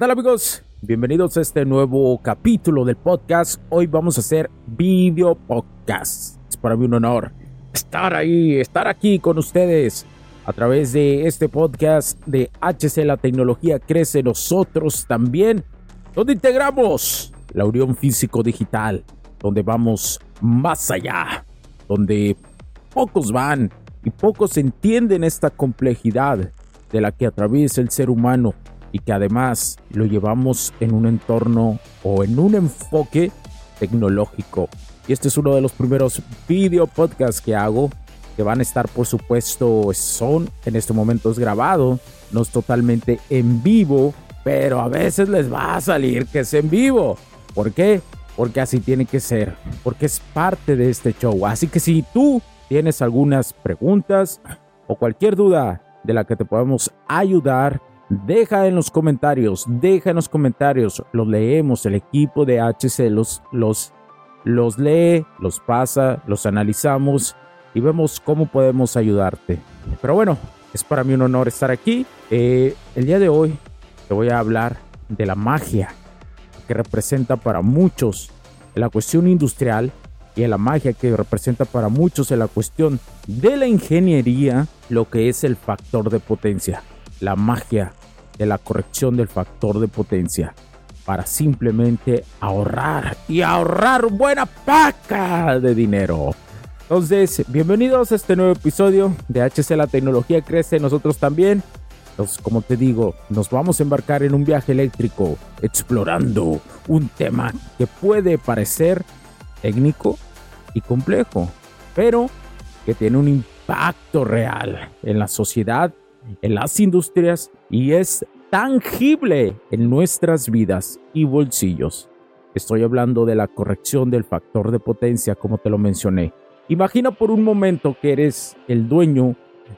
Tal amigos? Bienvenidos a este nuevo capítulo del podcast. Hoy vamos a hacer video podcast. Es para mí un honor estar ahí, estar aquí con ustedes a través de este podcast de HC La Tecnología Crece Nosotros también, donde integramos la unión físico-digital, donde vamos más allá, donde pocos van y pocos entienden esta complejidad de la que atraviesa el ser humano y que además lo llevamos en un entorno o en un enfoque tecnológico. Y este es uno de los primeros video podcasts que hago, que van a estar por supuesto, son en este momento es grabado, no es totalmente en vivo, pero a veces les va a salir que es en vivo. ¿Por qué? Porque así tiene que ser, porque es parte de este show. Así que si tú tienes algunas preguntas o cualquier duda de la que te podamos ayudar, Deja en los comentarios, deja en los comentarios, los leemos, el equipo de HC los, los, los lee, los pasa, los analizamos y vemos cómo podemos ayudarte. Pero bueno, es para mí un honor estar aquí. Eh, el día de hoy te voy a hablar de la magia que representa para muchos la cuestión industrial y la magia que representa para muchos la cuestión de la ingeniería lo que es el factor de potencia. La magia de la corrección del factor de potencia para simplemente ahorrar y ahorrar buena paca de dinero. Entonces, bienvenidos a este nuevo episodio de HC La Tecnología Crece, nosotros también. Entonces, como te digo, nos vamos a embarcar en un viaje eléctrico explorando un tema que puede parecer técnico y complejo, pero que tiene un impacto real en la sociedad en las industrias y es tangible en nuestras vidas y bolsillos. Estoy hablando de la corrección del factor de potencia como te lo mencioné. Imagina por un momento que eres el dueño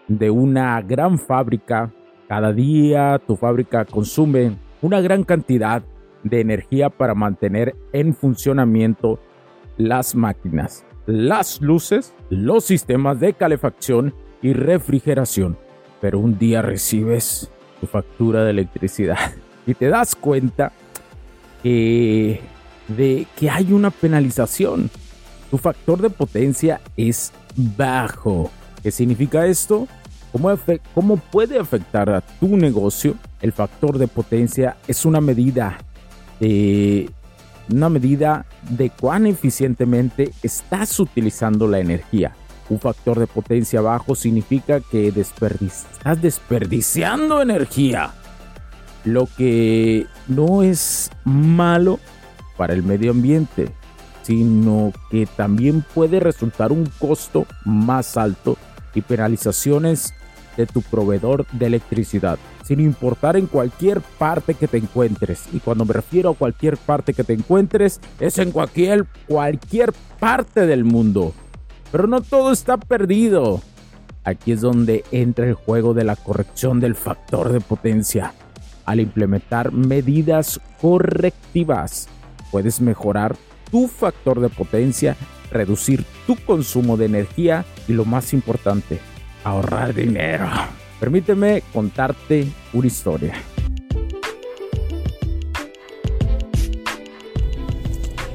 de una gran fábrica. Cada día tu fábrica consume una gran cantidad de energía para mantener en funcionamiento las máquinas, las luces, los sistemas de calefacción y refrigeración pero un día recibes tu factura de electricidad y te das cuenta de que hay una penalización. Tu factor de potencia es bajo. ¿Qué significa esto? ¿Cómo, ¿Cómo, puede afectar a tu negocio? El factor de potencia es una medida de una medida de cuán eficientemente estás utilizando la energía. Un factor de potencia bajo significa que estás desperdiciando energía, lo que no es malo para el medio ambiente, sino que también puede resultar un costo más alto y penalizaciones de tu proveedor de electricidad, sin importar en cualquier parte que te encuentres. Y cuando me refiero a cualquier parte que te encuentres, es en cualquier, cualquier parte del mundo. Pero no todo está perdido. Aquí es donde entra el juego de la corrección del factor de potencia. Al implementar medidas correctivas, puedes mejorar tu factor de potencia, reducir tu consumo de energía y lo más importante, ahorrar dinero. Permíteme contarte una historia.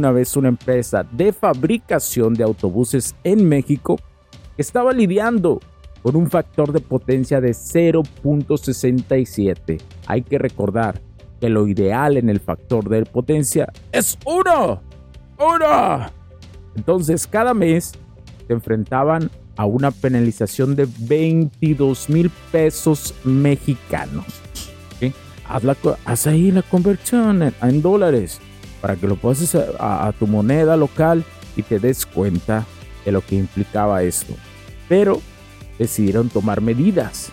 Una vez una empresa de fabricación de autobuses en México estaba lidiando con un factor de potencia de 0.67. Hay que recordar que lo ideal en el factor de potencia es 1. 1. Entonces cada mes se enfrentaban a una penalización de 22 mil pesos mexicanos. La, haz, ahí la conversión en dólares para que lo pases a, tu moneda local y te des cuenta de lo que implicaba esto. Pero decidieron tomar medidas,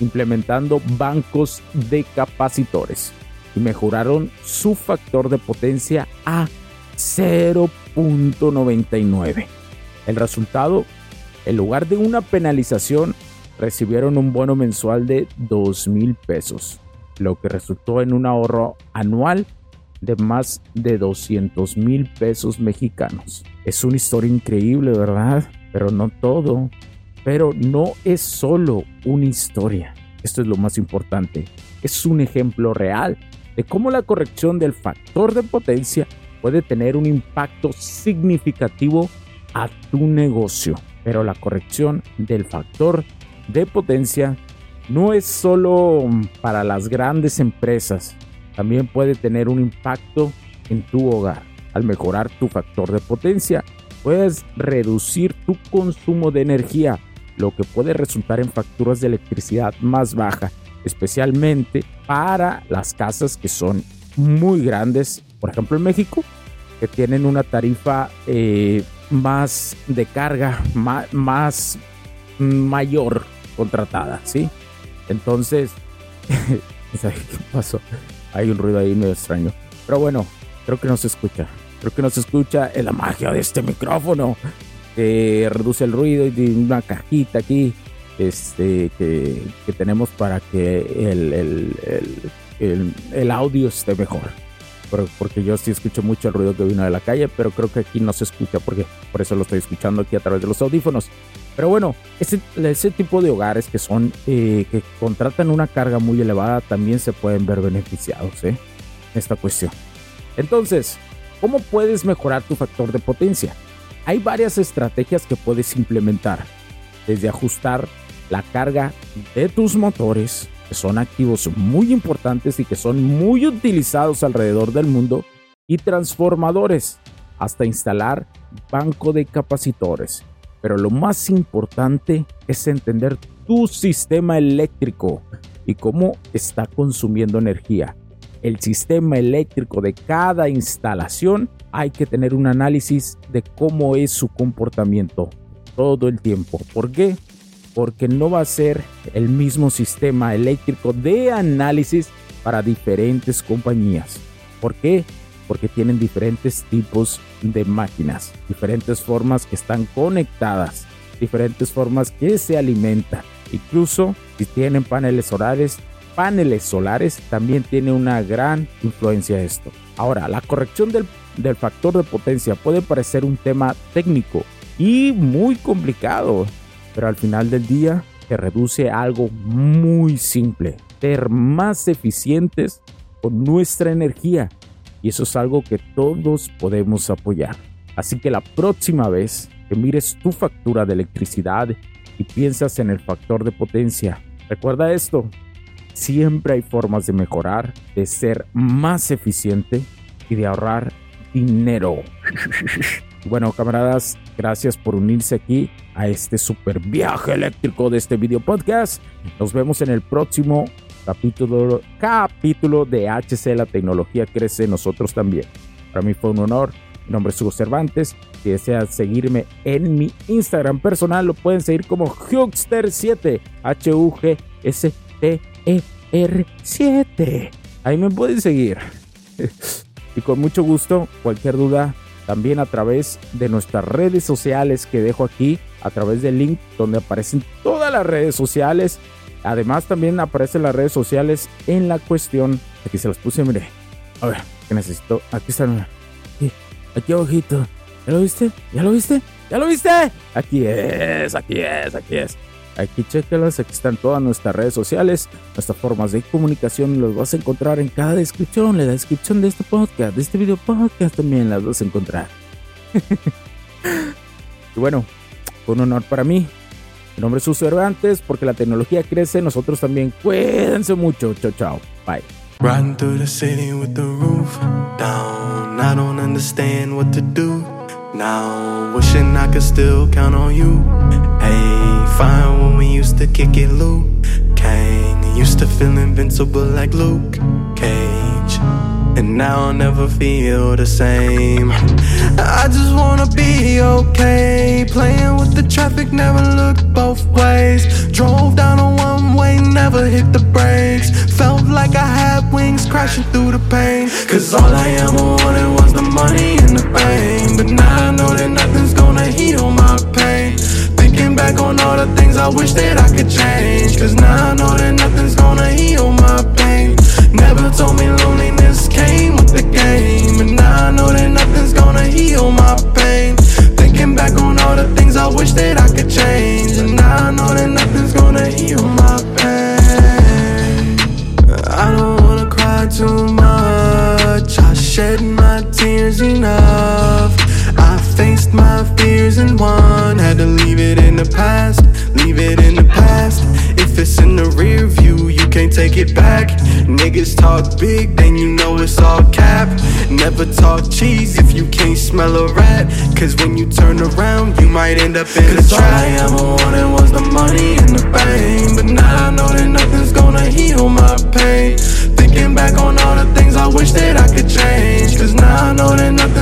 implementando bancos de capacitores y mejoraron su factor de potencia a 0.99. El resultado, en lugar de una penalización, recibieron un bono mensual de 2 mil pesos, lo que resultó en un ahorro anual de más de 200 mil pesos mexicanos. Es una historia increíble, ¿verdad? Pero no todo. Pero no es solo una historia. Esto es lo más importante. Es un ejemplo real de cómo la corrección del factor de potencia puede tener un impacto significativo a tu negocio. Pero la corrección del factor de potencia no es solo para las grandes empresas, también puede tener un impacto en tu hogar. Al mejorar tu factor de potencia, puedes reducir tu consumo de energía, lo que puede resultar en facturas de electricidad más bajas, especialmente para las casas que son muy grandes, por ejemplo en México, que tienen una tarifa eh, más de carga, más, más mayor contratada, ¿sí? Entonces, ¿qué pasó? Hay un ruido ahí medio extraño. Pero bueno, creo que no se escucha. Creo que no se escucha. Es la magia de este micrófono. Que reduce el ruido y tiene una cajita aquí. Este, que, tenemos para que el, el, el, audio esté mejor. Porque yo sí escucho mucho el ruido que vino de la calle, pero creo que aquí no se escucha porque por eso lo estoy escuchando aquí a través de los audífonos. Pero bueno, ese, ese tipo de hogares que son eh, que contratan una carga muy elevada también se pueden ver beneficiados ¿eh? esta cuestión. Entonces, ¿cómo puedes mejorar tu factor de potencia? Hay varias estrategias que puedes implementar, desde ajustar la carga de tus motores, son activos muy importantes y que son muy utilizados alrededor del mundo, y transformadores, hasta instalar banco de capacitores pero lo más importante es entender tu sistema eléctrico y cómo está consumiendo energía. El sistema eléctrico de cada instalación hay que tener un análisis de cómo es su comportamiento todo el tiempo. ¿Por qué? Porque no va a ser el mismo sistema eléctrico de análisis para diferentes compañías. ¿Por qué? porque tienen diferentes tipos de máquinas, diferentes formas que están conectadas, diferentes formas que se alimentan. Incluso si tienen paneles solares, paneles solares también tiene una gran influencia esto. Ahora, la corrección del, del factor de potencia puede parecer un tema técnico y muy complicado, pero al final del día se reduce a algo muy simple, ser más eficientes con nuestra energía y eso es algo que todos podemos apoyar. Así que la próxima vez que mires tu factura de electricidad y piensas en el factor de potencia. Recuerda esto, siempre hay formas de mejorar, de ser más eficiente y de ahorrar dinero. Bueno, camaradas, gracias por unirse aquí a este super viaje eléctrico de este video podcast. Nos vemos en el próximo capítulo, capítulo de HC La tecnología crece nosotros también. Para mí fue un honor. Mi nombre es Hugo Cervantes. Si desean seguirme en mi Instagram personal, lo pueden seguir como Hugster7. H-U-G-S-T-E-R-7. Ahí me pueden seguir. y con mucho gusto, cualquier duda, también a través de nuestras redes sociales que dejo aquí, a través del link donde aparecen todas las redes sociales. Además, también aparecen las redes sociales en la cuestión. Aquí se las puse, mire. A ver, que necesito. Aquí están. Aquí, aquí abajito. ¿Ya lo viste? ¿Ya lo viste? ¿Ya lo viste? Aquí es, aquí es, aquí es. Aquí chequelas, aquí están todas nuestras redes sociales, nuestras formas de comunicación, los vas a encontrar en cada descripción, la descripción de este podcast, de este video podcast también las vas a encontrar. y bueno, fue un honor para mí. Mi nombre es Cervantes, porque la tecnología crece, nosotros también. Cuídense mucho. Chao, chao. Bye. Riding through the city with the roof down. I don't understand what to do now. Wishing I could still count on you. Hey, fine when we used to kick it, Luke Kang. Used to feel invincible like Luke Cage. And now I'll never feel the same. I just wanna be okay. Playing with the traffic, never looked both ways. Drove down a one way, never hit the brakes. Felt like I had wings crashing through the pain. Cause all I ever wanted was the money and the pain. I wish that I could change. Cause now I know that nothing's gonna heal my pain. Never told me loneliness came with the game. And now I know that nothing's gonna heal my pain. Thinking back on all the things I wish that I could change. And now I know that nothing's gonna heal my pain. I don't wanna cry too much. I shed my tears enough. I faced my fears and won. Had to leave it in the past, leave it in the past. If it's in the rear view, you can't take it back. Niggas talk big, then you know it's all cap. Never talk cheese if you can't smell a rat. Cause when you turn around, you might end up in Cause a trap. All I ever wanted was the money and the fame. But now I know that nothing's gonna heal my pain. Thinking back on all the things I wish that I could change. Cause now I know that nothing's